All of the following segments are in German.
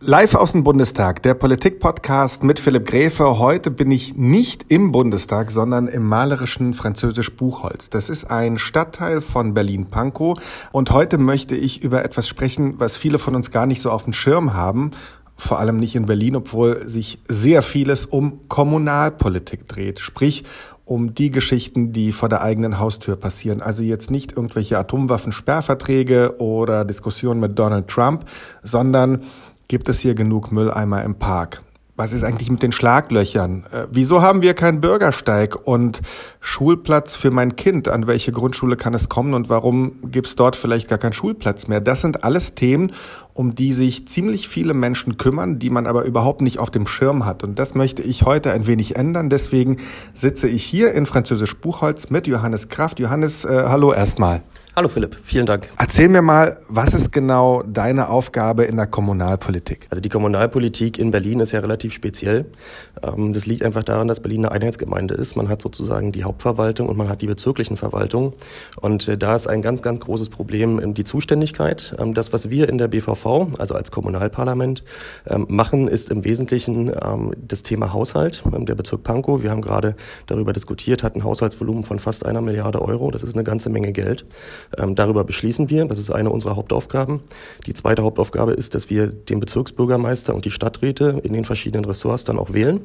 Live aus dem Bundestag, der Politik-Podcast mit Philipp Gräfe. Heute bin ich nicht im Bundestag, sondern im malerischen Französisch Buchholz. Das ist ein Stadtteil von Berlin-Pankow. Und heute möchte ich über etwas sprechen, was viele von uns gar nicht so auf dem Schirm haben. Vor allem nicht in Berlin, obwohl sich sehr vieles um Kommunalpolitik dreht. Sprich, um die Geschichten, die vor der eigenen Haustür passieren. Also jetzt nicht irgendwelche Atomwaffensperrverträge oder Diskussionen mit Donald Trump, sondern gibt es hier genug Mülleimer im Park? Was ist eigentlich mit den Schlaglöchern? Äh, wieso haben wir keinen Bürgersteig und Schulplatz für mein Kind? An welche Grundschule kann es kommen und warum gibt es dort vielleicht gar keinen Schulplatz mehr? Das sind alles Themen, um die sich ziemlich viele Menschen kümmern, die man aber überhaupt nicht auf dem Schirm hat. Und das möchte ich heute ein wenig ändern. Deswegen sitze ich hier in Französisch Buchholz mit Johannes Kraft. Johannes, äh, hallo erstmal. Hallo Philipp, vielen Dank. Erzähl mir mal, was ist genau deine Aufgabe in der Kommunalpolitik? Also die Kommunalpolitik in Berlin ist ja relativ speziell. Ähm, das liegt einfach daran, dass Berlin eine Einheitsgemeinde ist. Man hat sozusagen die Hauptverwaltung und man hat die bezirklichen Verwaltungen. Und äh, da ist ein ganz, ganz großes Problem ähm, die Zuständigkeit. Ähm, das, was wir in der BVV, also als Kommunalparlament, machen, ist im Wesentlichen das Thema Haushalt. Der Bezirk Pankow, wir haben gerade darüber diskutiert, hat ein Haushaltsvolumen von fast einer Milliarde Euro. Das ist eine ganze Menge Geld. Ähm, darüber beschließen wir. Das ist eine unserer Hauptaufgaben. Die zweite Hauptaufgabe ist, dass wir den Bezirksbürgermeister und die Stadträte in den verschiedenen Ressorts dann auch wählen.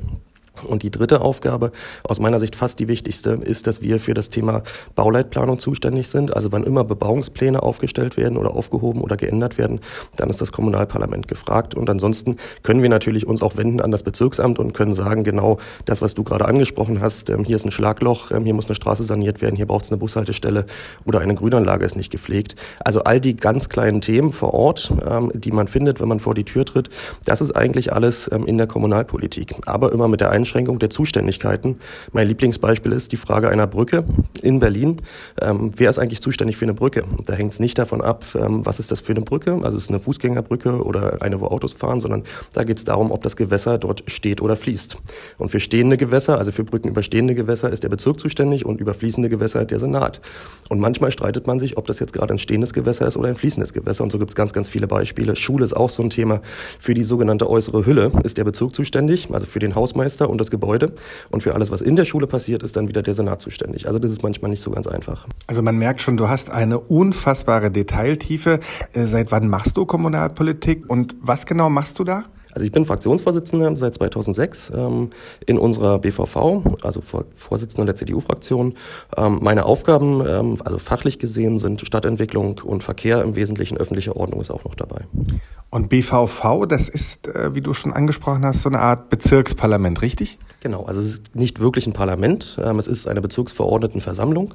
Und die dritte Aufgabe, aus meiner Sicht fast die wichtigste, ist, dass wir für das Thema Bauleitplanung zuständig sind. Also wann immer Bebauungspläne aufgestellt werden oder aufgehoben oder geändert werden, dann ist das Kommunalparlament gefragt. Und ansonsten können wir natürlich uns auch wenden an das Bezirksamt und können sagen, genau das, was du gerade angesprochen hast, ähm, hier ist ein Schlagloch, ähm, hier muss eine Straße saniert werden, hier braucht es eine Bushaltestelle oder eine Grünanlage ist nicht gepflegt. Also all die ganz kleinen Themen vor Ort, ähm, die man findet, wenn man vor die Tür tritt, das ist eigentlich alles in der Kommunalpolitik. Aber immer mit der Einschränkung der Zuständigkeiten. Mein Lieblingsbeispiel ist die Frage einer Brücke in Berlin. Ähm, wer ist eigentlich zuständig für eine Brücke? Da hängt es nicht davon ab, ähm, was ist das für eine Brücke, also ist es eine Fußgängerbrücke oder eine, wo Autos fahren, sondern da geht es darum, ob das Gewässer dort steht oder fließt. Und für stehende Gewässer, also für brückenüberstehende Gewässer, ist der Bezirk zuständig und über fließende Gewässer der Senat. Und manchmal streitet man sich, ob das jetzt gerade ein stehendes Gewässer ist oder ein fließendes Gewässer. Und so gibt es ganz, ganz viele Beispiele. Schule ist auch so ein Thema. Für die sogenannte äußere Hülle ist der Bezirk zuständig, also für den Hausmeister und das Gebäude. Und für alles, was in der Schule passiert, ist dann wieder der Senat zuständig. Also das ist manchmal nicht so ganz einfach. Also man merkt schon, du hast eine unfassbare Detailtiefe. Äh, seit wann machst du Kommunalpolitik und was genau machst du da? Also ich bin Fraktionsvorsitzender seit 2006 ähm, in unserer BVV, also Vorsitzender der CDU-Fraktion. Ähm, meine Aufgaben, ähm, also fachlich gesehen, sind Stadtentwicklung und Verkehr im Wesentlichen. Öffentliche Ordnung ist auch noch dabei. Und BVV, das ist, äh, wie du schon angesprochen hast, so eine Art Bezirksparlament, richtig? Genau, also es ist nicht wirklich ein Parlament, ähm, es ist eine Bezirksverordnetenversammlung.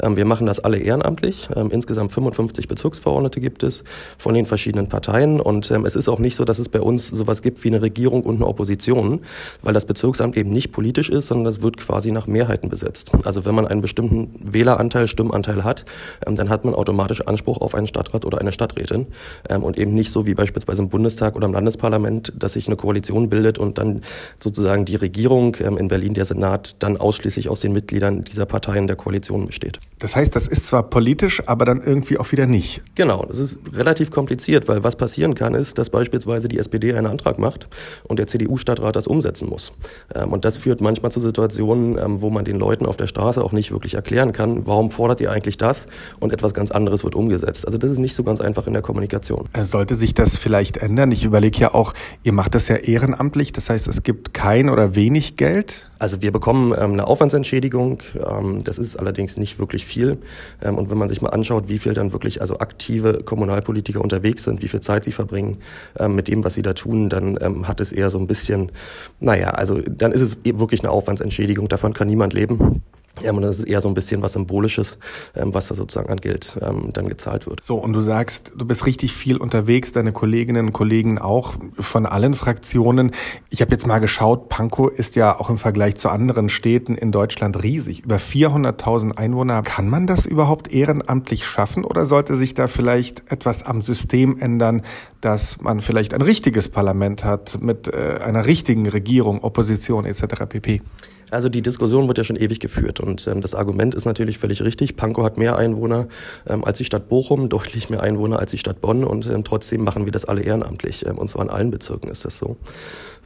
Ähm, wir machen das alle ehrenamtlich. Ähm, insgesamt 55 Bezirksverordnete gibt es von den verschiedenen Parteien. Und es ist auch nicht so, dass es bei uns sowas gibt wie eine Regierung und eine Opposition, weil das Bezirksamt eben nicht politisch ist, sondern das wird quasi nach Mehrheiten besetzt. Also wenn man einen bestimmten Wähleranteil, Stimmanteil hat, dann hat man automatisch Anspruch auf einen Stadtrat oder eine Stadträtin. Und eben nicht so wie beispielsweise beispielsweise im Bundestag oder im Landesparlament, dass sich eine Koalition bildet und dann sozusagen die Regierung ähm, in Berlin, der Senat, dann ausschließlich aus den Mitgliedern dieser Parteien der Koalition besteht. Das heißt, das ist zwar politisch, aber dann irgendwie auch wieder nicht. Genau, das ist relativ kompliziert, weil was passieren kann, ist, dass beispielsweise die SPD einen Antrag macht und der CDU-Stadtrat das umsetzen muss. Ähm, und das führt manchmal zu Situationen, ähm, wo man den Leuten auf der Straße auch nicht wirklich erklären kann, warum fordert ihr eigentlich das und etwas ganz anderes wird umgesetzt. Also das ist nicht so ganz einfach in der Kommunikation. Äh, sollte sich das vielleicht vielleicht ändern? Ich überlege ja auch, ihr macht das ja ehrenamtlich, das heißt, es gibt kein oder wenig Geld. Also wir bekommen ähm, eine Aufwandsentschädigung, ähm, das ist allerdings nicht wirklich viel. Ähm, und wenn man sich mal anschaut, wie viel dann wirklich also aktive Kommunalpolitiker unterwegs sind, wie viel Zeit sie verbringen ähm, mit dem, was sie da tun, dann ähm, hat es eher so ein bisschen, naja, also dann ist es wirklich eine Aufwandsentschädigung, davon kann niemand leben. Ja, und das ist eher so ein bisschen was Symbolisches, ähm, was da sozusagen an Geld ähm, dann gezahlt wird. So, und du sagst, du bist richtig viel unterwegs, deine Kolleginnen und Kollegen auch von allen Fraktionen. Ich habe jetzt mal geschaut, Pankow ist ja auch im Vergleich zu anderen Städten in Deutschland riesig. Über 400.000 Einwohner. Kann man das überhaupt ehrenamtlich schaffen oder sollte sich da vielleicht etwas am System ändern, dass man vielleicht ein richtiges Parlament hat mit äh, einer richtigen Regierung, Opposition etc. pp? Also die Diskussion wird ja schon ewig geführt und ähm, das Argument ist natürlich völlig richtig. Pankow hat mehr Einwohner ähm, als die Stadt Bochum, deutlich mehr Einwohner als die Stadt Bonn und ähm, trotzdem machen wir das alle ehrenamtlich ähm, und zwar in allen Bezirken ist das so.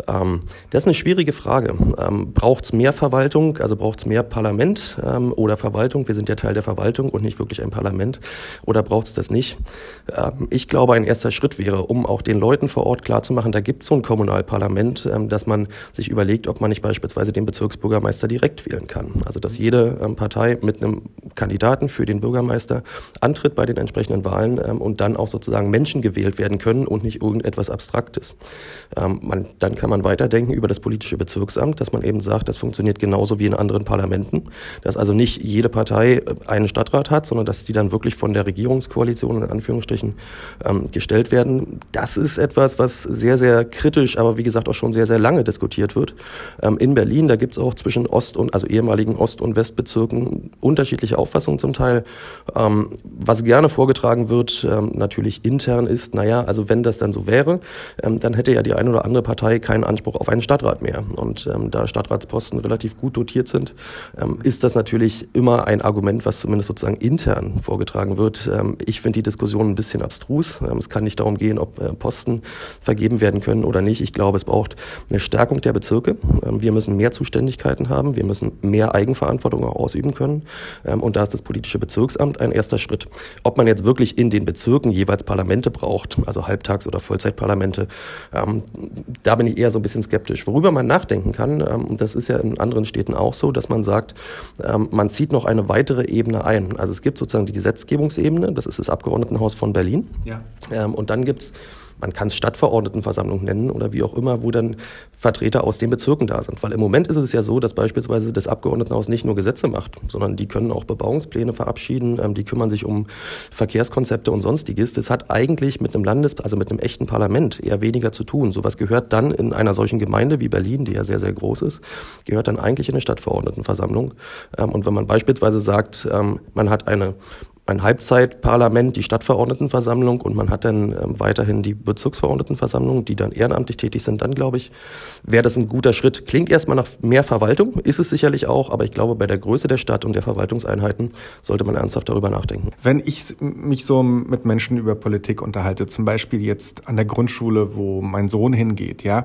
Ähm, das ist eine schwierige Frage. Ähm, braucht es mehr Verwaltung, also braucht es mehr Parlament ähm, oder Verwaltung? Wir sind ja Teil der Verwaltung und nicht wirklich ein Parlament. Oder braucht es das nicht? Ähm, ich glaube, ein erster Schritt wäre, um auch den Leuten vor Ort klarzumachen, da gibt es so ein Kommunalparlament, ähm, dass man sich überlegt, ob man nicht beispielsweise den Bezirksbürgermeister direkt wählen kann. Also dass jede ähm, Partei mit einem Kandidaten für den Bürgermeister antritt bei den entsprechenden Wahlen und dann auch sozusagen Menschen gewählt werden können und nicht irgendetwas Abstraktes. man, dann kann man weiterdenken über das politische Bezirksamt, dass man eben sagt, das funktioniert genauso wie in anderen Parlamenten, dass also nicht jede Partei äh, einen Stadtrat hat, sondern dass die dann wirklich von der Regierungskoalition in Anführungsstrichen ähm, gestellt werden. Das ist etwas, was sehr, sehr kritisch, aber wie gesagt auch schon sehr, sehr lange diskutiert wird. Ähm, in Berlin, da gibt es auch zwischen Ost- und, also ehemaligen Ost- und Westbezirken unterschiedliche Auffassungen zum Teil. Ähm, was gerne vorgetragen wird, ähm, natürlich intern ist, naja, also wenn das dann so wäre, ähm, dann hätte ja die eine oder andere Partei keinen Anspruch auf einen Stadtrat mehr. Und ähm, da Stadtratsposten relativ gut dotiert sind, ähm, ist das natürlich immer ein Argument, was zumindest sozusagen intern vorgetragen wird. Ähm, ich finde die Diskussion ein bisschen abstrus. Ähm, es kann nicht darum gehen, ob äh, Posten vergeben werden können oder nicht. Ich glaube, es braucht eine Stärkung der Bezirke. Ähm, wir müssen mehr Zuständigkeiten haben. Wir müssen mehr Eigenverantwortung auch ausüben können. Ähm, und da ist das politische Bezirksamt ein erster Schritt. Ob man jetzt wirklich in den Bezirken jeweils Parlamente braucht, also Halbtags- oder Vollzeitparlamente, da bin ich eher so ein bisschen skeptisch. Worüber man nachdenken kann, ähm, und das ist ja in anderen Städten auch so, dass man sagt, ähm, man zieht noch eine weitere Ebene ein. Also es gibt sozusagen die Gesetzgebungsebene, das ist das Abgeordnetenhaus von Berlin. Ja. Ähm, und dann gibt es man kann es Stadtverordnetenversammlung nennen oder wie auch immer, wo dann Vertreter aus den Bezirken da sind. Weil im Moment ist es ja so, dass beispielsweise das Abgeordnetenhaus nicht nur Gesetze macht, sondern die können auch Bebauungspläne verabschieden, ähm, die kümmern sich um Verkehrskonzepte und sonstiges. Das hat eigentlich mit einem Landes-, also mit einem echten Parlament eher weniger zu tun. Sowas gehört dann in einer solchen Gemeinde wie Berlin, die ja sehr, sehr groß ist, gehört dann eigentlich in eine Stadtverordnetenversammlung. Ähm, und wenn man beispielsweise sagt, ähm, man hat eine ein Halbzeitparlament, die Stadtverordnetenversammlung und man hat dann ähm, weiterhin die Bezirksverordnetenversammlung, die dann ehrenamtlich tätig sind, dann glaube ich, wäre das ein guter Schritt. Klingt erstmal nach mehr Verwaltung, ist es sicherlich auch, aber ich glaube, bei der Größe der Stadt und der Verwaltungseinheiten sollte man ernsthaft darüber nachdenken. Wenn ich mich so mit Menschen über Politik unterhalte, zum Beispiel jetzt an der Grundschule, wo mein Sohn hingeht, ja,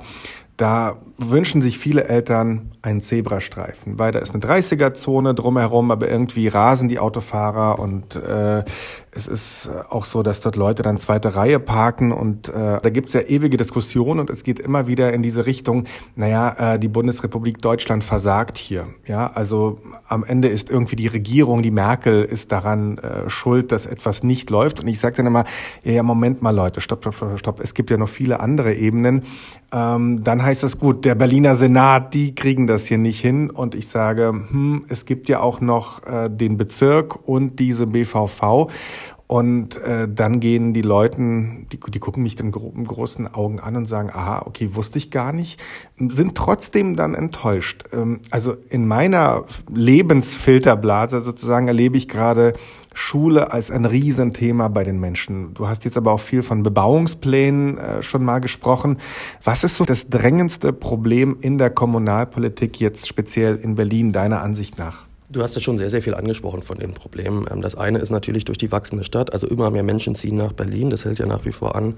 da wünschen sich viele Eltern einen Zebrastreifen, weil da ist eine 30er-Zone drumherum, aber irgendwie rasen die Autofahrer und äh, es ist auch so, dass dort Leute dann zweite Reihe parken und äh, da gibt's ja ewige Diskussionen und es geht immer wieder in diese Richtung, naja, äh, die Bundesrepublik Deutschland versagt hier. Ja, also am Ende ist irgendwie die Regierung, die Merkel ist daran äh, schuld, dass etwas nicht läuft. Und ich sage dann immer, ja, ja, Moment mal Leute, stopp, stopp, stopp, stopp, es gibt ja noch viele andere Ebenen. Ähm, dann heißt es gut, der Berliner Senat, die kriegen das hier nicht hin. Und ich sage, hm, es gibt ja auch noch äh, den Bezirk und diese BVV. Und äh, dann gehen die Leuten, die, die gucken mich dann gro großen Augen an und sagen, aha, okay, wusste ich gar nicht, sind trotzdem dann enttäuscht. Ähm, also in meiner Lebensfilterblase sozusagen erlebe ich gerade Schule als ein Riesenthema bei den Menschen. Du hast jetzt aber auch viel von Bebauungsplänen äh, schon mal gesprochen. Was ist so das drängendste Problem in der Kommunalpolitik jetzt speziell in Berlin deiner Ansicht nach? Du hast ja schon sehr, sehr viel angesprochen von den Problemen. Ähm, das eine ist natürlich durch die wachsende Stadt, also immer mehr Menschen ziehen nach Berlin, das hält ja nach wie vor an,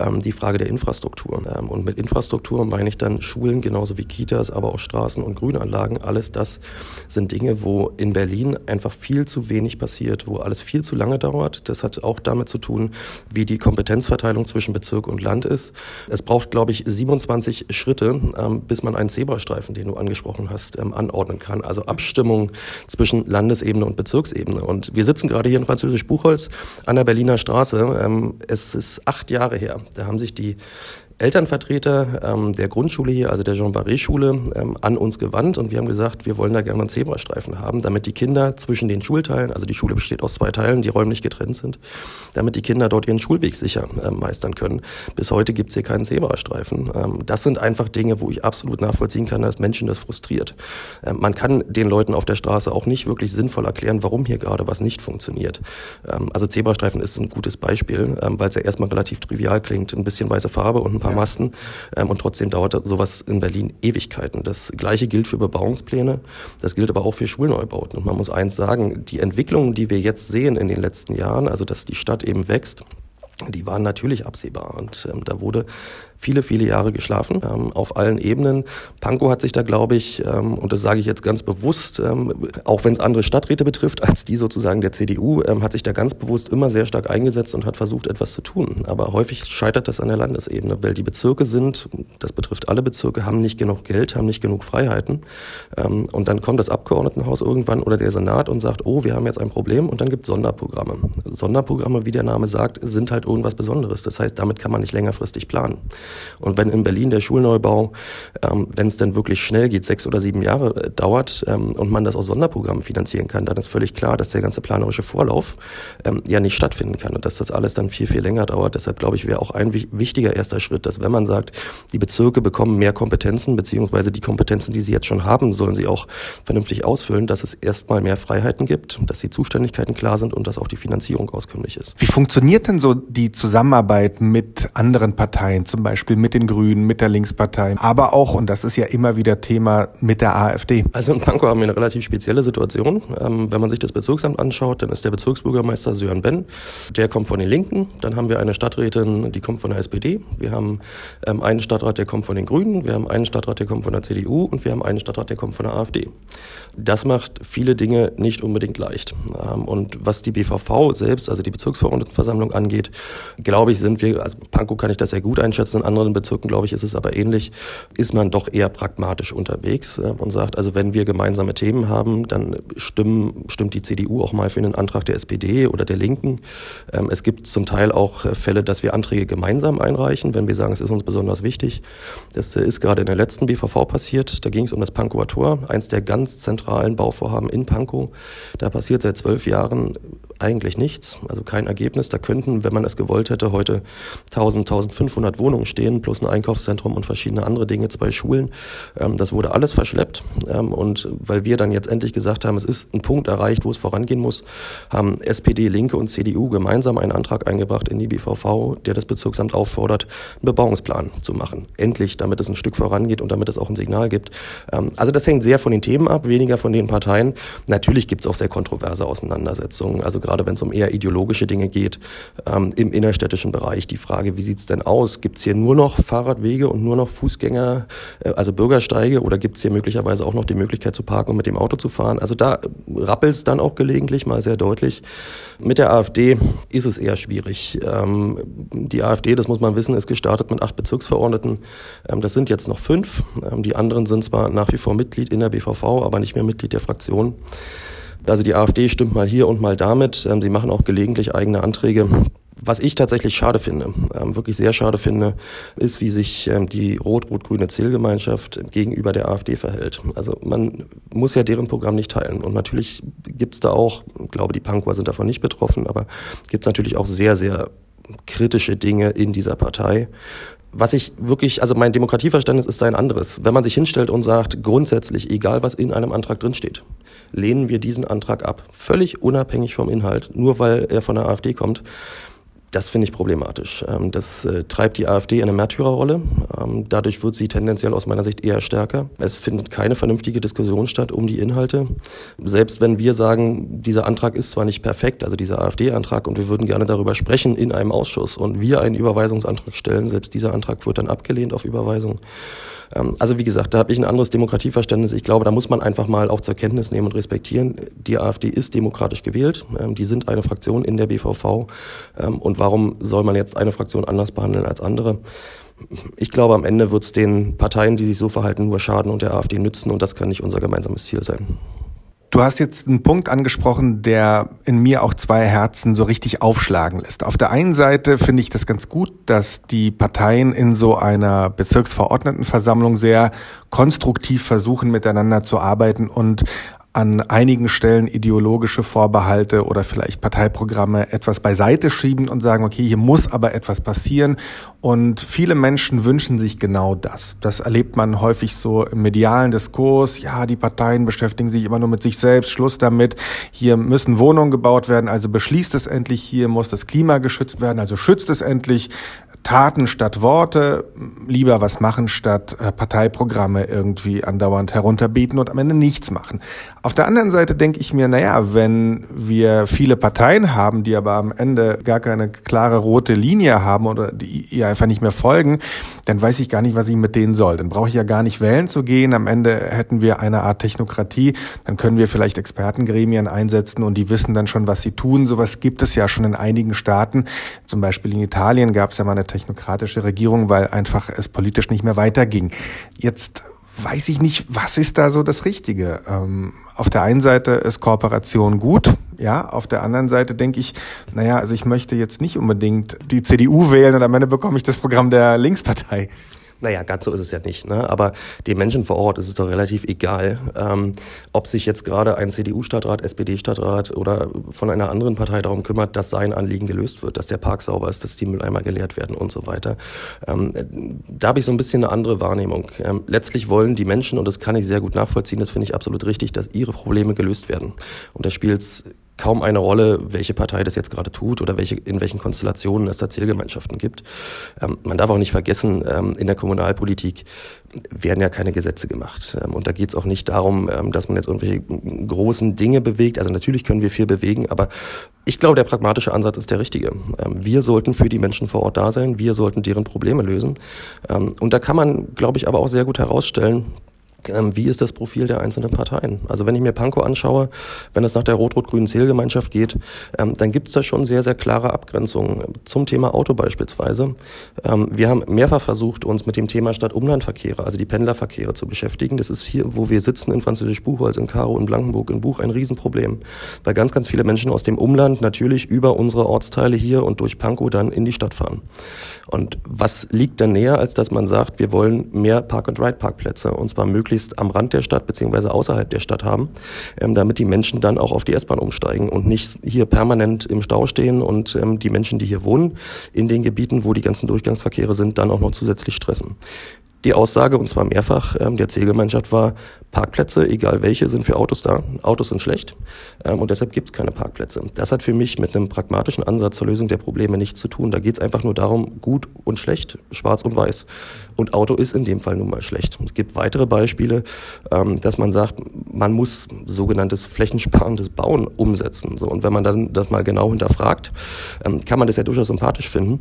ähm, die Frage der Infrastruktur. Ähm, und mit Infrastruktur meine ich dann Schulen genauso wie Kitas, aber auch Straßen und Grünanlagen. Alles das sind Dinge, wo in Berlin einfach viel zu wenig passiert, wo alles viel zu lange dauert. Das hat auch damit zu tun, wie die Kompetenzverteilung zwischen Bezirk und Land ist. Es braucht, glaube ich, 27 Schritte, bis man einen Zebrastreifen, den du angesprochen hast, anordnen kann. Also Abstimmung zwischen Landesebene und Bezirksebene. Und wir sitzen gerade hier in Französisch Buchholz an der Berliner Straße. Ähm, es ist acht Jahre her. Da haben sich die Elternvertreter ähm, der Grundschule hier, also der Jean-Barré-Schule, ähm, an uns gewandt und wir haben gesagt, wir wollen da gerne einen Zebrastreifen haben, damit die Kinder zwischen den Schulteilen, also die Schule besteht aus zwei Teilen, die räumlich getrennt sind, damit die Kinder dort ihren Schulweg sicher äh, meistern können. Bis heute gibt es hier keinen Zebrastreifen. Ähm, das sind einfach Dinge, wo ich absolut nachvollziehen kann, dass Menschen das frustriert. Ähm, man kann den Leuten auf der Straße auch nicht wirklich sinnvoll erklären, warum hier gerade was nicht funktioniert. Ähm, also Zebrastreifen ist ein gutes Beispiel, ähm, weil es ja erstmal relativ trivial klingt. Ein bisschen weiße Farbe und ein paar ja. Masten. Ähm, und trotzdem dauert sowas in Berlin Ewigkeiten. Das gleiche gilt für Bebauungspläne, das gilt aber auch für Schulneubauten. Und man muss eins sagen, die Entwicklungen, die wir jetzt sehen in den letzten Jahren, also dass die Stadt eben wächst, die waren natürlich absehbar. Und ähm, da wurde viele, viele Jahre geschlafen, ähm, auf allen Ebenen. Pankow hat sich da, glaube ich, ähm, und das sage ich jetzt ganz bewusst, ähm, auch wenn es andere Stadträte betrifft, als die sozusagen der CDU, ähm, hat sich da ganz bewusst immer sehr stark eingesetzt und hat versucht, etwas zu tun. Aber häufig scheitert das an der Landesebene, weil die Bezirke sind, das betrifft alle Bezirke, haben nicht genug Geld, haben nicht genug Freiheiten. Ähm, und dann kommt das Abgeordnetenhaus irgendwann oder der Senat und sagt, oh, wir haben jetzt ein Problem und dann gibt es Sonderprogramme. Sonderprogramme, wie der Name sagt, sind halt irgendwas Besonderes. Das heißt, damit kann man nicht längerfristig planen. Und wenn in Berlin der Schulneubau, ähm, wenn es denn wirklich schnell geht, sechs oder sieben Jahre äh, dauert ähm, und man das aus Sonderprogrammen finanzieren kann, dann ist völlig klar, dass der ganze planerische Vorlauf ähm, ja nicht stattfinden kann und dass das alles dann viel, viel länger dauert. Deshalb glaube ich, wäre auch ein wichtiger erster Schritt, dass wenn man sagt, die Bezirke bekommen mehr Kompetenzen, beziehungsweise die Kompetenzen, die sie jetzt schon haben, sollen sie auch vernünftig ausfüllen, dass es erstmal mehr Freiheiten gibt, dass die Zuständigkeiten klar sind und dass auch die Finanzierung auskömmlich ist. Wie funktioniert denn so die Zusammenarbeit mit anderen Parteien, zum Beispiel Beispiel mit den Grünen, mit der Linkspartei, aber auch, und das ist ja immer wieder Thema, mit der AfD. Also in Pankow haben wir eine relativ spezielle Situation. Ähm, wenn man sich das Bezirksamt anschaut, dann ist der Bezirksbürgermeister Sören Ben, der kommt von den Linken. Dann haben wir eine Stadträtin, die kommt von der SPD. Wir haben ähm, einen Stadtrat, der kommt von den Grünen. Wir haben einen Stadtrat, der kommt von der CDU. Und wir haben einen Stadtrat, der kommt von der AfD. Das macht viele Dinge nicht unbedingt leicht. Ähm, und was die BVV selbst, also die Bezirksverordnetenversammlung angeht, glaube ich, sind wir, also Pankow kann ich das sehr gut einschätzen, anderen Bezirken, glaube ich, ist es aber ähnlich, ist man doch eher pragmatisch unterwegs und sagt, also wenn wir gemeinsame Themen haben, dann stimmen, stimmt die CDU auch mal für einen Antrag der SPD oder der Linken. Ähm, es gibt zum Teil auch äh, Fälle, dass wir Anträge gemeinsam einreichen, wenn wir sagen, es ist uns besonders wichtig. Das äh, ist gerade in der letzten BVV passiert. Da ging es um das Pankower Tor, eins der ganz zentralen Bauvorhaben in Pankow. Da passiert seit zwölf Jahren eigentlich nichts, also kein Ergebnis. Da könnten, wenn man es gewollt hätte, heute 1000, 1500 Wohnungen stehen, plus ein Einkaufszentrum und verschiedene andere Dinge, zwei Schulen. Ähm, das wurde alles verschleppt. Ähm, und weil wir dann jetzt endlich gesagt haben, es ist ein Punkt erreicht, wo es vorangehen muss, haben SPD, Linke und CDU gemeinsam einen Antrag eingebracht in die BVV, der das Bezirksamt auffordert, einen Bebauungsplan zu machen. Endlich, damit es ein Stück vorangeht und damit es auch ein Signal gibt. Ähm, also das hängt sehr von den Themen ab, weniger von den Parteien. Natürlich gibt es auch sehr kontroverse Auseinandersetzungen. Also gerade wenn es um eher ideologische Dinge geht, im innerstädtischen Bereich die Frage, wie sieht's denn aus? Gibt es hier nur noch Fahrradwege und nur noch Fußgänger, äh, also Bürgersteige oder gibt es hier möglicherweise auch noch die Möglichkeit zu parken und mit dem Auto zu fahren? Also da rappelt es dann auch gelegentlich mal sehr deutlich. Mit der AfD ist es eher schwierig. Ähm, die AfD, das muss man wissen, ist gestartet mit acht Bezirksverordneten. Ähm, das sind jetzt noch fünf. Ähm, die anderen sind zwar nach wie vor Mitglied in der BVV, aber nicht mehr Mitglied der Fraktion. Also die AfD stimmt mal hier und mal damit. Sie machen auch gelegentlich eigene Anträge. Was ich tatsächlich schade finde, ähm, wirklich sehr schade finde, ist, wie sich ähm, die rot-rot-grüne Zielgemeinschaft gegenüber der AfD verhält. Also man muss ja deren Programm nicht teilen. Und natürlich gibt es da auch, ich glaube, die Pankower sind davon nicht betroffen, aber gibt es natürlich auch sehr, sehr kritische Dinge in dieser Partei was ich wirklich, also mein Demokratieverständnis ist ein anderes. Wenn man sich hinstellt und sagt, grundsätzlich, egal was in einem Antrag drinsteht, lehnen wir diesen Antrag ab. Völlig unabhängig vom Inhalt, nur weil er von der AfD kommt. Das finde ich problematisch. Ähm, das äh, treibt die AfD in eine Märtyrerrolle. Ähm, dadurch wird sie tendenziell aus meiner Sicht eher stärker. Es findet keine vernünftige Diskussion statt um die Inhalte. Selbst wenn wir sagen, dieser Antrag ist zwar nicht perfekt, also dieser AfD-Antrag, und wir würden gerne darüber sprechen in einem Ausschuss und wir einen Überweisungsantrag stellen, selbst dieser Antrag wird dann abgelehnt auf Überweisung. Ähm, also wie gesagt, da habe ich ein anderes Demokratieverständnis. Ich glaube, da muss man einfach mal auch zur Kenntnis nehmen und respektieren. Die AfD ist demokratisch gewählt. Ähm, die sind eine Fraktion in der BVV. Ähm, und warum soll man jetzt eine Fraktion anders behandeln als andere? Ich glaube, am Ende wird es den Parteien, die sich so verhalten, nur schaden und der AfD nützen. Und das kann nicht unser gemeinsames Ziel sein. Du hast jetzt einen Punkt angesprochen, der in mir auch zwei Herzen so richtig aufschlagen lässt. Auf der einen Seite finde ich das ganz gut, dass die Parteien in so einer Bezirksverordnetenversammlung sehr konstruktiv versuchen, miteinander zu arbeiten und an einigen Stellen ideologische Vorbehalte oder vielleicht Parteiprogramme etwas beiseite schieben und sagen, okay, hier muss aber etwas passieren. Und viele Menschen wünschen sich genau das. Das erlebt man häufig so im medialen Diskurs. Ja, die Parteien beschäftigen sich immer nur mit sich selbst. Schluss damit. Hier müssen Wohnungen gebaut werden. Also beschließt es endlich. Hier muss das Klima geschützt werden. Also schützt es endlich Taten statt Worte, lieber was machen statt äh, Parteiprogramme irgendwie andauernd herunterbieten und am Ende nichts machen. Auf der anderen Seite denke ich mir, naja, wenn wir viele Parteien haben, die aber am Ende gar keine klare rote Linie haben oder die ihr einfach nicht mehr folgen, dann weiß ich gar nicht, was ich mit denen soll. Dann brauche ich ja gar nicht wählen zu gehen. Am Ende hätten wir eine Art Technokratie. Dann können wir vielleicht Expertengremien einsetzen und die wissen dann schon, was sie tun. Sowas gibt es ja schon in einigen Staaten. Zum Beispiel in Italien gab es ja mal eine technokratische Regierung, weil einfach es politisch nicht mehr weiterging. Jetzt weiß ich nicht, was ist da so das Richtige. Ähm, auf der einen Seite ist Kooperation gut, ja, auf der anderen Seite denke ich, naja, also ich möchte jetzt nicht unbedingt die CDU wählen und am Ende bekomme ich das Programm der Linkspartei. Naja, ganz so ist es ja nicht. Ne? Aber den Menschen vor Ort ist es doch relativ egal, ähm, ob sich jetzt gerade ein CDU-Stadtrat, SPD-Stadtrat oder von einer anderen Partei darum kümmert, dass sein Anliegen gelöst wird, dass der Park sauber ist, dass die Mülleimer geleert werden und so weiter. Ähm, da habe ich so ein bisschen eine andere Wahrnehmung. Ähm, letztlich wollen die Menschen, und das kann ich sehr gut nachvollziehen, das finde ich absolut richtig, dass ihre Probleme gelöst werden. Und da spielt es kaum eine Rolle, welche Partei das jetzt gerade tut oder welche, in welchen Konstellationen es da Zielgemeinschaften gibt. Ähm, man darf auch nicht vergessen, ähm, in der Kommunalpolitik werden ja keine Gesetze gemacht. Ähm, und da geht es auch nicht darum, ähm, dass man jetzt irgendwelche großen Dinge bewegt. Also natürlich können wir viel bewegen, aber ich glaube, der pragmatische Ansatz ist der richtige. Ähm, wir sollten für die Menschen vor Ort da sein, wir sollten deren Probleme lösen. Ähm, und da kann man, glaube ich, aber auch sehr gut herausstellen, wie ist das Profil der einzelnen Parteien? Also wenn ich mir Pankow anschaue, wenn es nach der rot-rot-grünen Zählgemeinschaft geht, ähm, dann gibt es da schon sehr, sehr klare Abgrenzungen zum Thema Auto beispielsweise. Ähm, wir haben mehrfach versucht, uns mit dem Thema Stadt-Umland-Verkehre, also die Pendlerverkehre zu beschäftigen. Das ist hier, wo wir sitzen in Französisch-Buchholz, in Karo, in Blankenburg, in Buch ein Riesenproblem, weil ganz, ganz viele Menschen aus dem Umland natürlich über unsere Ortsteile hier und durch Pankow dann in die Stadt fahren. Und was liegt dann näher, als dass man sagt, wir wollen mehr Park-and-Ride-Parkplätze und zwar möglichst am Rand der Stadt beziehungsweise außerhalb der Stadt haben, ähm, damit die Menschen dann auch auf die S-Bahn umsteigen und nicht hier permanent im Stau stehen und ähm, die Menschen, die hier wohnen, in den Gebieten, wo die ganzen Durchgangsverkehre sind, dann auch noch zusätzlich stressen. Die Aussage, und zwar mehrfach, ähm, der Zielgemeinschaft war, Parkplätze, egal welche, sind für Autos da. Autos sind schlecht ähm, und deshalb gibt es keine Parkplätze. Das hat für mich mit einem pragmatischen Ansatz zur Lösung der Probleme nichts zu tun. Da geht es einfach nur darum, gut und schlecht, schwarz und weiß. Und Auto ist in dem Fall nun mal schlecht. Es gibt weitere Beispiele, ähm, dass man sagt, man muss sogenanntes flächensparendes Bauen umsetzen. So, und wenn man dann das mal genau hinterfragt, ähm, kann man das ja durchaus sympathisch finden.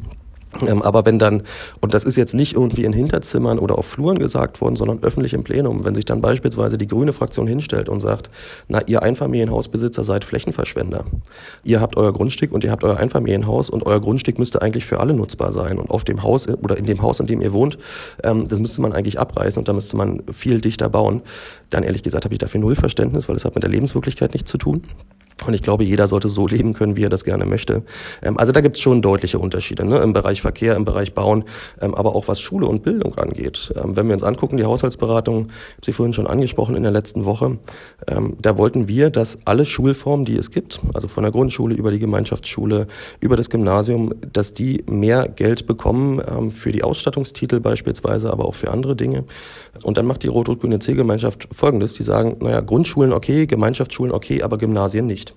Ähm, aber wenn dann, und das ist jetzt nicht irgendwie in Hinterzimmern oder auf Fluren gesagt worden, sondern öffentlich im Plenum, wenn sich dann beispielsweise die grüne Fraktion hinstellt und sagt, na, ihr Einfamilienhausbesitzer seid Flächenverschwender. Ihr habt euer Grundstück und ihr habt euer Einfamilienhaus und euer Grundstück müsste eigentlich für alle nutzbar sein. Und auf dem Haus oder in dem Haus, in dem ihr wohnt, ähm, das müsste man eigentlich abreißen und da müsste man viel dichter bauen. Dann ehrlich gesagt habe ich dafür null Verständnis, weil es hat mit der Lebenswirklichkeit nichts zu tun. Und ich glaube, jeder sollte so leben können, wie er das gerne möchte. Ähm, also da gibt es schon deutliche Unterschiede ne? im Bereich Verkehr, im Bereich Bauen, ähm, aber auch was Schule und Bildung angeht. Ähm, wenn wir uns angucken, die Haushaltsberatung, ich habe sie vorhin schon angesprochen in der letzten Woche, da wollten wir, dass alle Schulformen, die es gibt, also von der Grundschule über die Gemeinschaftsschule, über das Gymnasium, dass die mehr Geld bekommen für die Ausstattungstitel beispielsweise, aber auch für andere Dinge. Und dann macht die Rot-Rot-Grüne C-Gemeinschaft Folgendes, die sagen, naja, Grundschulen okay, Gemeinschaftsschulen okay, aber Gymnasien nicht.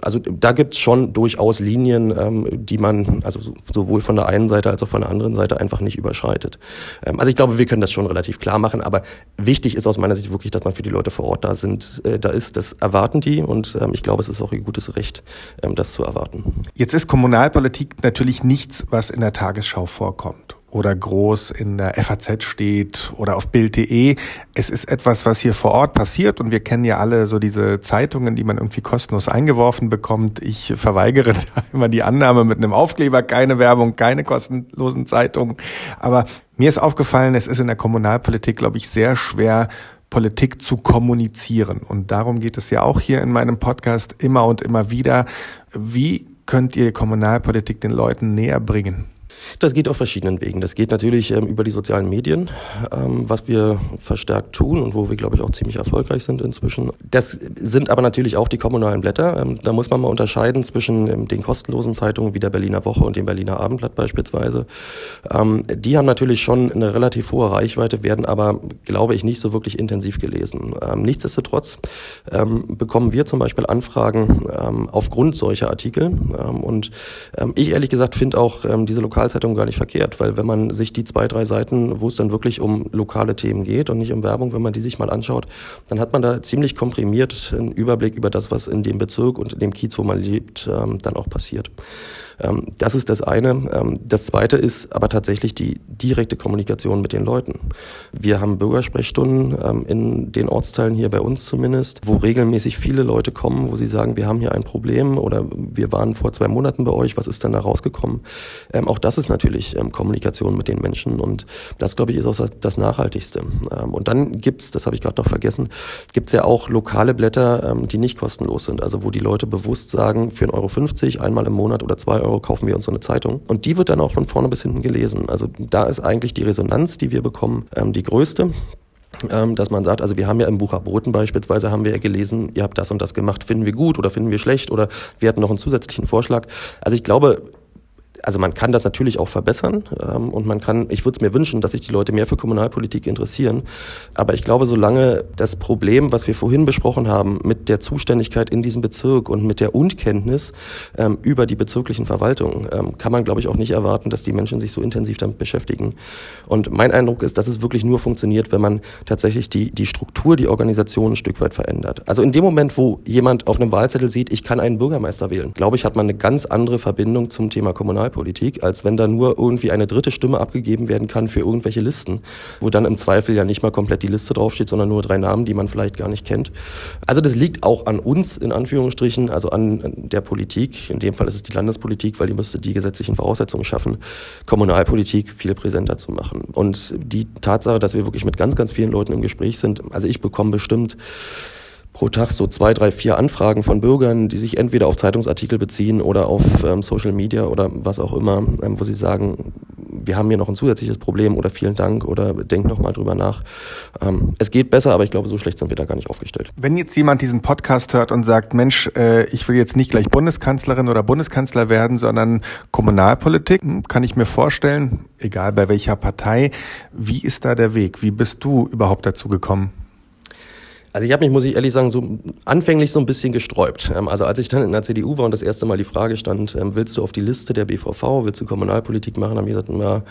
Also da gibt es schon durchaus Linien, ähm, die man also sowohl von der einen Seite als auch von der anderen Seite einfach nicht überschreitet. Ähm, also ich glaube, wir können das schon relativ klar machen, aber wichtig ist aus meiner Sicht wirklich, dass man für die Leute vor Ort da sind, äh, da ist. Das erwarten die und ähm, ich glaube, es ist auch ihr gutes Recht, ähm, das zu erwarten. Jetzt ist Kommunalpolitik natürlich nichts, was in der Tagesschau vorkommt oder groß in der FAZ steht oder auf Bild.de. Es ist etwas, was hier vor Ort passiert und wir kennen ja alle so diese Zeitungen, die man irgendwie kostenlos eingeworfen bekommt. Ich verweigere da immer die Annahme mit einem Aufkleber, keine Werbung, keine kostenlosen Zeitungen. Aber mir ist aufgefallen, es ist in der Kommunalpolitik, glaube ich, sehr schwer, Politik zu kommunizieren. Und darum geht es ja auch hier in meinem Podcast immer und immer wieder. Wie könnt ihr Kommunalpolitik den Leuten näher bringen? Das geht auf verschiedenen Wegen. Das geht natürlich ähm, über die sozialen Medien, ähm, was wir verstärkt tun und wo wir, glaube ich, auch ziemlich erfolgreich sind inzwischen. Das sind aber natürlich auch die kommunalen Blätter. Ähm, da muss man mal unterscheiden zwischen ähm, den kostenlosen Zeitungen wie der Berliner Woche und dem Berliner Abendblatt beispielsweise. Ähm, die haben natürlich schon eine relativ hohe Reichweite, werden aber, glaube ich, nicht so wirklich intensiv gelesen. Ähm, nichtsdestotrotz bekommen wir zum Beispiel Anfragen aufgrund solcher Artikel. und ich ehrlich gesagt finde auch diese lokal Lokalzeitung gar nicht verkehrt, weil wenn man sich die zwei, drei Seiten, wo es dann wirklich um lokale Themen geht und nicht um Werbung, wenn man die sich mal anschaut, dann hat man da ziemlich komprimiert einen Überblick über das, was in dem Bezirk und in dem Kiez, wo man lebt, ähm, dann auch passiert. Ähm, das ist das eine. Ähm, das zweite ist aber tatsächlich die direkte Kommunikation mit den Leuten. Wir haben Bürgersprechstunden in den Ortsteilen hier bei uns zumindest, wo regelmäßig viele Leute kommen, wo sie sagen, wir haben hier ein Problem oder wir waren vor zwei Monaten bei euch, was ist denn da rausgekommen? auch das ist natürlich Kommunikation mit den Menschen und das, glaube ich, ist auch das Nachhaltigste. und dann gibt's, das habe ich gerade noch vergessen, gibt's ja auch lokale Blätter, die nicht kostenlos sind, also wo die Leute bewusst sagen, für 1,50 Euro einmal im Monat oder zwei Euro Euro kaufen wir uns so eine Zeitung. Und die wird dann auch von vorne bis hinten gelesen. Also da ist eigentlich die Resonanz, die wir bekommen, ähm, die größte ähm, dass man sagt, also wir haben ja im Bucher Boten beispielsweise, haben wir ja gelesen, ihr habt das und das gemacht, finden wir gut oder finden wir schlecht oder wir hatten noch einen zusätzlichen Vorschlag. Also ich glaube, also man kann das natürlich auch verbessern ähm, und man kann, ich würde es mir wünschen, dass sich die Leute mehr für Kommunalpolitik interessieren. Aber ich glaube, solange das Problem, was wir vorhin besprochen haben, mit der Zuständigkeit in diesem Bezirk und mit der Unkenntnis ähm, über die bezirklichen Verwaltungen, ähm, kann man, glaube ich, auch nicht erwarten, dass die Menschen sich so intensiv damit beschäftigen. Und mein Eindruck ist, dass es wirklich nur funktioniert, wenn man tatsächlich die, die Struktur, die Organisation ein Stück weit verändert. Also in dem Moment, wo jemand auf einem Wahlzettel sieht, ich kann einen Bürgermeister wählen, glaube ich, hat man eine ganz andere Verbindung zum Thema Kommunalpolitik. Kommunalpolitik, als wenn da nur irgendwie eine dritte Stimme abgegeben werden kann für irgendwelche Listen, wo dann im Zweifel ja nicht mal komplett die Liste draufsteht, sondern nur drei Namen, die man vielleicht gar nicht kennt. Also das liegt auch an uns, in Anführungsstrichen, also an der Politik. In dem Fall ist es die Landespolitik, weil die müsste die gesetzlichen Voraussetzungen schaffen, Kommunalpolitik viel präsenter zu machen. Und die Tatsache, dass wir wirklich mit ganz, ganz vielen Leuten im Gespräch sind, also ich bekomme bestimmt pro Tag so zwei, drei, vier Anfragen von Bürgern, die sich entweder auf Zeitungsartikel beziehen oder auf ähm, Social Media oder was auch immer, ähm, wo sie sagen, wir haben hier noch ein zusätzliches Problem oder vielen Dank oder denk noch mal drüber nach. Ähm, es geht besser, aber ich glaube, so schlecht sind wir da gar nicht aufgestellt. Wenn jetzt jemand diesen Podcast hört und sagt, Mensch, äh, ich will jetzt nicht gleich Bundeskanzlerin oder Bundeskanzler werden, sondern Kommunalpolitik, hm, kann ich mir vorstellen, egal bei welcher Partei, wie ist da der Weg? Wie bist du überhaupt dazu gekommen? Also ich habe mich, muss ich ehrlich sagen, so anfänglich so ein bisschen gesträubt. Ähm, also als ich dann in der CDU war und das erste Mal die Frage stand, ähm, willst du auf die Liste der BVV, willst du Kommunalpolitik machen, habe ich gesagt, ja,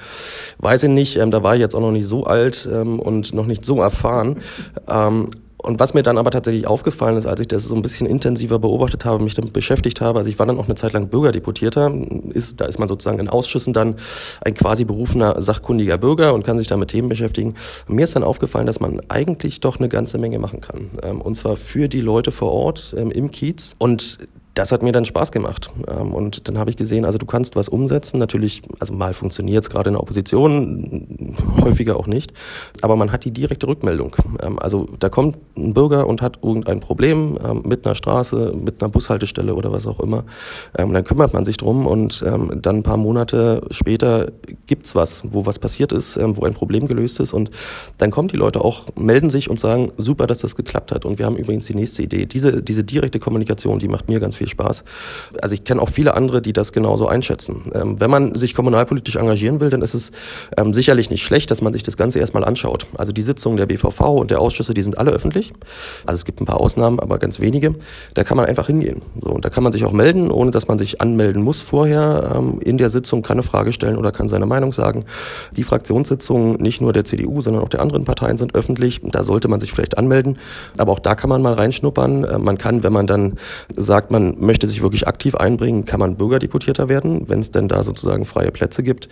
weiß ich nicht, ähm, da war ich jetzt auch noch nicht so alt und noch nicht so erfahren. Und was mir dann aber tatsächlich aufgefallen ist, als ich das so ein bisschen intensiver beobachtet habe, mich damit beschäftigt habe, also ich war dann auch eine Zeit lang Bürgerdeputierter, ist, da ist man sozusagen in Ausschüssen dann ein quasi berufener, sachkundiger Bürger und kann sich da mit Themen beschäftigen. Und mir ist dann aufgefallen, dass man eigentlich doch eine ganze Menge machen kann. Ähm, und zwar für die Leute vor Ort ähm, im Kiez. Und das hat mir dann Spaß gemacht. Ähm, und dann habe ich gesehen, also du kannst was umsetzen. Natürlich, also mal funktioniert es gerade in der Opposition, häufiger auch nicht. Aber man hat die direkte Rückmeldung. Ähm, also da kommt ein Bürger und hat irgendein Problem ähm, mit einer Straße, mit einer Bushaltestelle oder was auch immer. Dann kümmert man sich drum und dann ein paar Monate später gibt's was, wo was passiert ist, wo ein Problem gelöst ist. Und dann kommen die Leute auch, melden sich und sagen, super, dass das geklappt hat. Und wir haben übrigens die nächste Idee. Diese, diese direkte Kommunikation, die macht mir ganz viel viel Spaß. Also ich kenne auch viele andere, die das genauso einschätzen. Ähm, wenn man sich kommunalpolitisch engagieren will, dann ist es ähm, sicherlich nicht schlecht, dass man sich das Ganze erstmal anschaut. Also die Sitzungen der BVV und der Ausschüsse, die sind alle öffentlich. Also es gibt ein paar Ausnahmen, aber ganz wenige. Da kann man einfach hingehen. So, und da kann man sich auch melden, ohne dass man sich anmelden muss vorher. Ähm, in der Sitzung kann eine Frage stellen oder kann seine Meinung sagen. Die Fraktionssitzungen nicht nur der CDU, sondern auch der anderen Parteien sind öffentlich. Da sollte man sich vielleicht anmelden. Aber auch da kann man mal reinschnuppern. Äh, man kann, wenn man dann sagt, man möchte sich wirklich aktiv einbringen, kann man Bürgerdeputierter werden, wenn es denn da sozusagen freie Plätze gibt.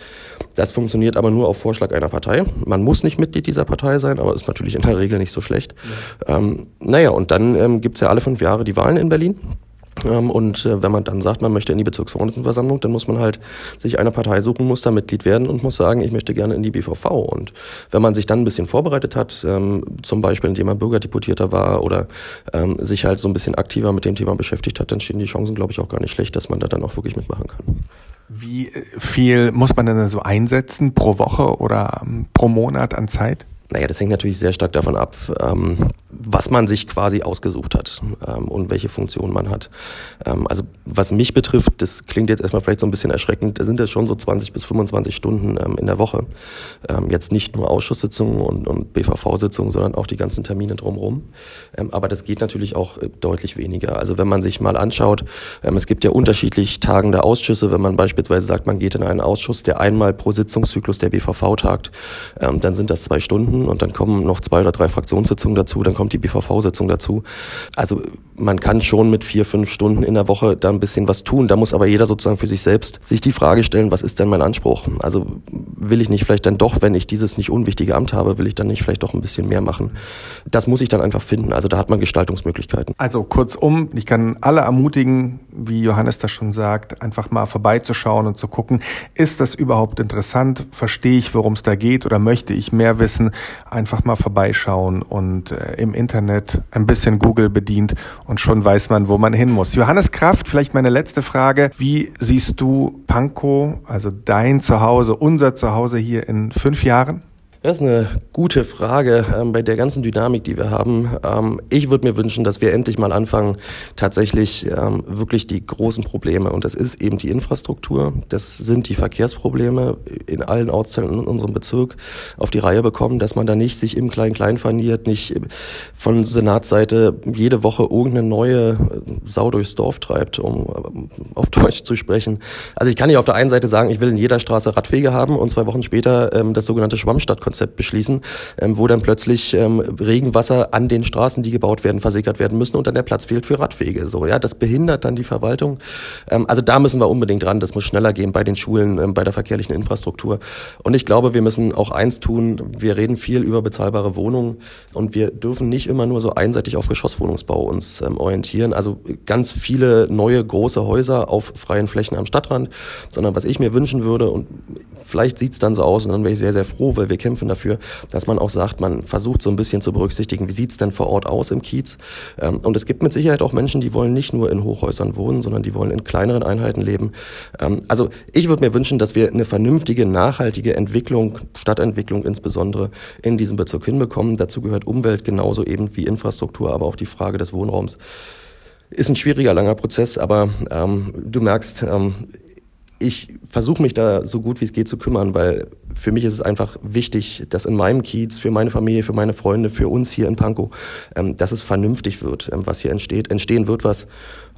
Das funktioniert aber nur auf Vorschlag einer Partei. Man muss nicht Mitglied dieser Partei sein, aber ist natürlich in der Regel nicht so schlecht. Ja. Ähm, naja, und dann ähm, gibt es ja alle fünf Jahre die Wahlen in Berlin. Ähm, und äh, wenn man dann sagt, man möchte in die Bezirksverordnetenversammlung, dann muss man halt sich eine Partei suchen, muss da Mitglied werden und muss sagen, ich möchte gerne in die BVV. Und wenn man sich dann ein bisschen vorbereitet hat, ähm, zum Beispiel indem man Bürgerdeputierter war oder ähm, sich halt so ein bisschen aktiver mit dem Thema beschäftigt hat, dann stehen die Chancen, glaube ich, auch gar nicht schlecht, dass man da dann auch wirklich mitmachen kann. Wie äh, viel muss man denn so einsetzen pro Woche oder pro Monat an Zeit? Naja, das hängt natürlich sehr stark davon ab, ähm, was man sich quasi ausgesucht hat ähm, und welche Funktion man hat. Ähm, also was mich betrifft, das klingt jetzt erstmal vielleicht so ein bisschen erschreckend, da sind das schon so 20 bis 25 Stunden ähm, in der Woche. Ähm, jetzt nicht nur Ausschusssitzungen und, und BVV-Sitzungen, sondern auch die ganzen Termine drumherum. Ähm, aber das geht natürlich auch äh, deutlich weniger. Also wenn man sich mal anschaut, es gibt ja unterschiedlich tagende Ausschüsse. Wenn man beispielsweise sagt, man geht in einen Ausschuss, der einmal pro Sitzungszyklus der BVV tagt, dann sind das zwei Stunden und dann kommen noch zwei oder drei Fraktionssitzungen dazu, dann kommt die BVV-Sitzung dazu. Also man kann schon mit vier, fünf Stunden in der Woche da ein bisschen was tun. Da muss aber jeder sozusagen für sich selbst sich die Frage stellen, was ist denn mein Anspruch? Also will ich nicht vielleicht dann doch, wenn ich dieses nicht unwichtige Amt habe, will ich dann nicht vielleicht doch ein bisschen mehr machen? Das muss ich dann einfach finden. Also da hat man Gestaltungsmöglichkeiten. Also kurzum, ich kann alle ermutigen, wie Johannes das schon sagt, einfach mal vorbeizuschauen und zu gucken, ist das überhaupt interessant? Verstehe ich, worum es da geht oder möchte ich mehr wissen? Einfach mal vorbeischauen und äh, im Internet ein bisschen Google bedient und schon weiß man, wo man hin muss. Johannes Kraft, vielleicht meine letzte Frage. Wie siehst du Pankow, also dein Zuhause, unser Zuhause hier in fünf Jahren? Das ist eine gute Frage ähm, bei der ganzen Dynamik, die wir haben. Ähm, ich würde mir wünschen, dass wir endlich mal anfangen, tatsächlich ähm, wirklich die großen Probleme, und das ist eben die Infrastruktur, das sind die Verkehrsprobleme in allen Ortsteilen in unserem Bezirk, auf die Reihe bekommen, dass man da nicht sich im Klein-Klein verliert, nicht von Senatsseite jede Woche irgendeine neue äh, Sau durchs Dorf treibt, um äh, auf Deutsch zu sprechen. Also ich kann nicht auf der einen Seite sagen, ich will in jeder Straße Radwege haben und zwei Wochen später ähm, das sogenannte Schwammstadtkonzept Konzept beschließen, ähm, wo dann plötzlich ähm, Regenwasser an den Straßen, die gebaut werden, versickert werden müssen und dann der Platz fehlt für Radwege. So, ja, das behindert dann die Verwaltung. Ähm, also da müssen wir unbedingt dran. Das muss schneller gehen bei den Schulen, ähm, bei der verkehrlichen Infrastruktur. Und ich glaube, wir müssen auch eins tun. Wir reden viel über bezahlbare Wohnungen und wir dürfen nicht immer nur so einseitig auf Geschosswohnungsbau uns ähm, orientieren. Also ganz viele neue große Häuser auf freien Flächen am Stadtrand, sondern was ich mir wünschen würde und vielleicht sieht's dann so aus und dann wäre ich sehr, sehr froh, weil wir kämpfen kämpfen dafür, dass man auch sagt, man versucht so ein bisschen zu berücksichtigen, wie sieht's denn vor Ort aus im Kiez. Ähm, und es gibt mit Sicherheit auch Menschen, die wollen nicht nur in Hochhäusern wohnen, sondern die wollen in kleineren Einheiten leben. Ähm, also ich würde mir wünschen, dass wir eine vernünftige, nachhaltige Entwicklung, Stadtentwicklung insbesondere in diesem Bezirk hinbekommen. Dazu gehört Umwelt genauso eben wie Infrastruktur, aber auch die Frage des Wohnraums. Ist ein schwieriger, langer Prozess, aber ähm, du merkst, ähm, ich versuche mich da so gut wie es geht zu kümmern, weil für mich ist es einfach wichtig, dass in meinem Kiez, für meine Familie, für meine Freunde, für uns hier in Pankow, ähm, dass es vernünftig wird, ähm, was hier entsteht. Entstehen wird was.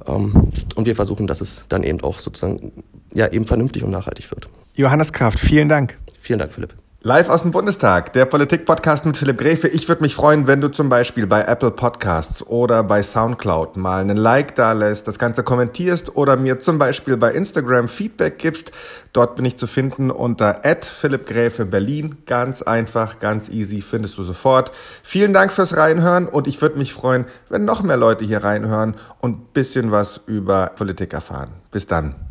Ähm, und wir versuchen, dass es dann eben auch sozusagen ja eben vernünftig und nachhaltig wird. Johannes Kraft, vielen Dank. Vielen Dank, Philipp. Live aus dem Bundestag, der Politik-Podcast mit Philipp Gräfe. Ich würde mich freuen, wenn du zum Beispiel bei Apple Podcasts oder bei Soundcloud mal einen Like da lässt, das Ganze kommentierst oder mir zum Beispiel bei Instagram Feedback gibst. Dort bin ich zu finden unter Philipp Gräfe Berlin. Ganz einfach, ganz easy, findest du sofort. Vielen Dank fürs Reinhören und ich würde mich freuen, wenn noch mehr Leute hier reinhören und bisschen was über Politik erfahren. Bis dann.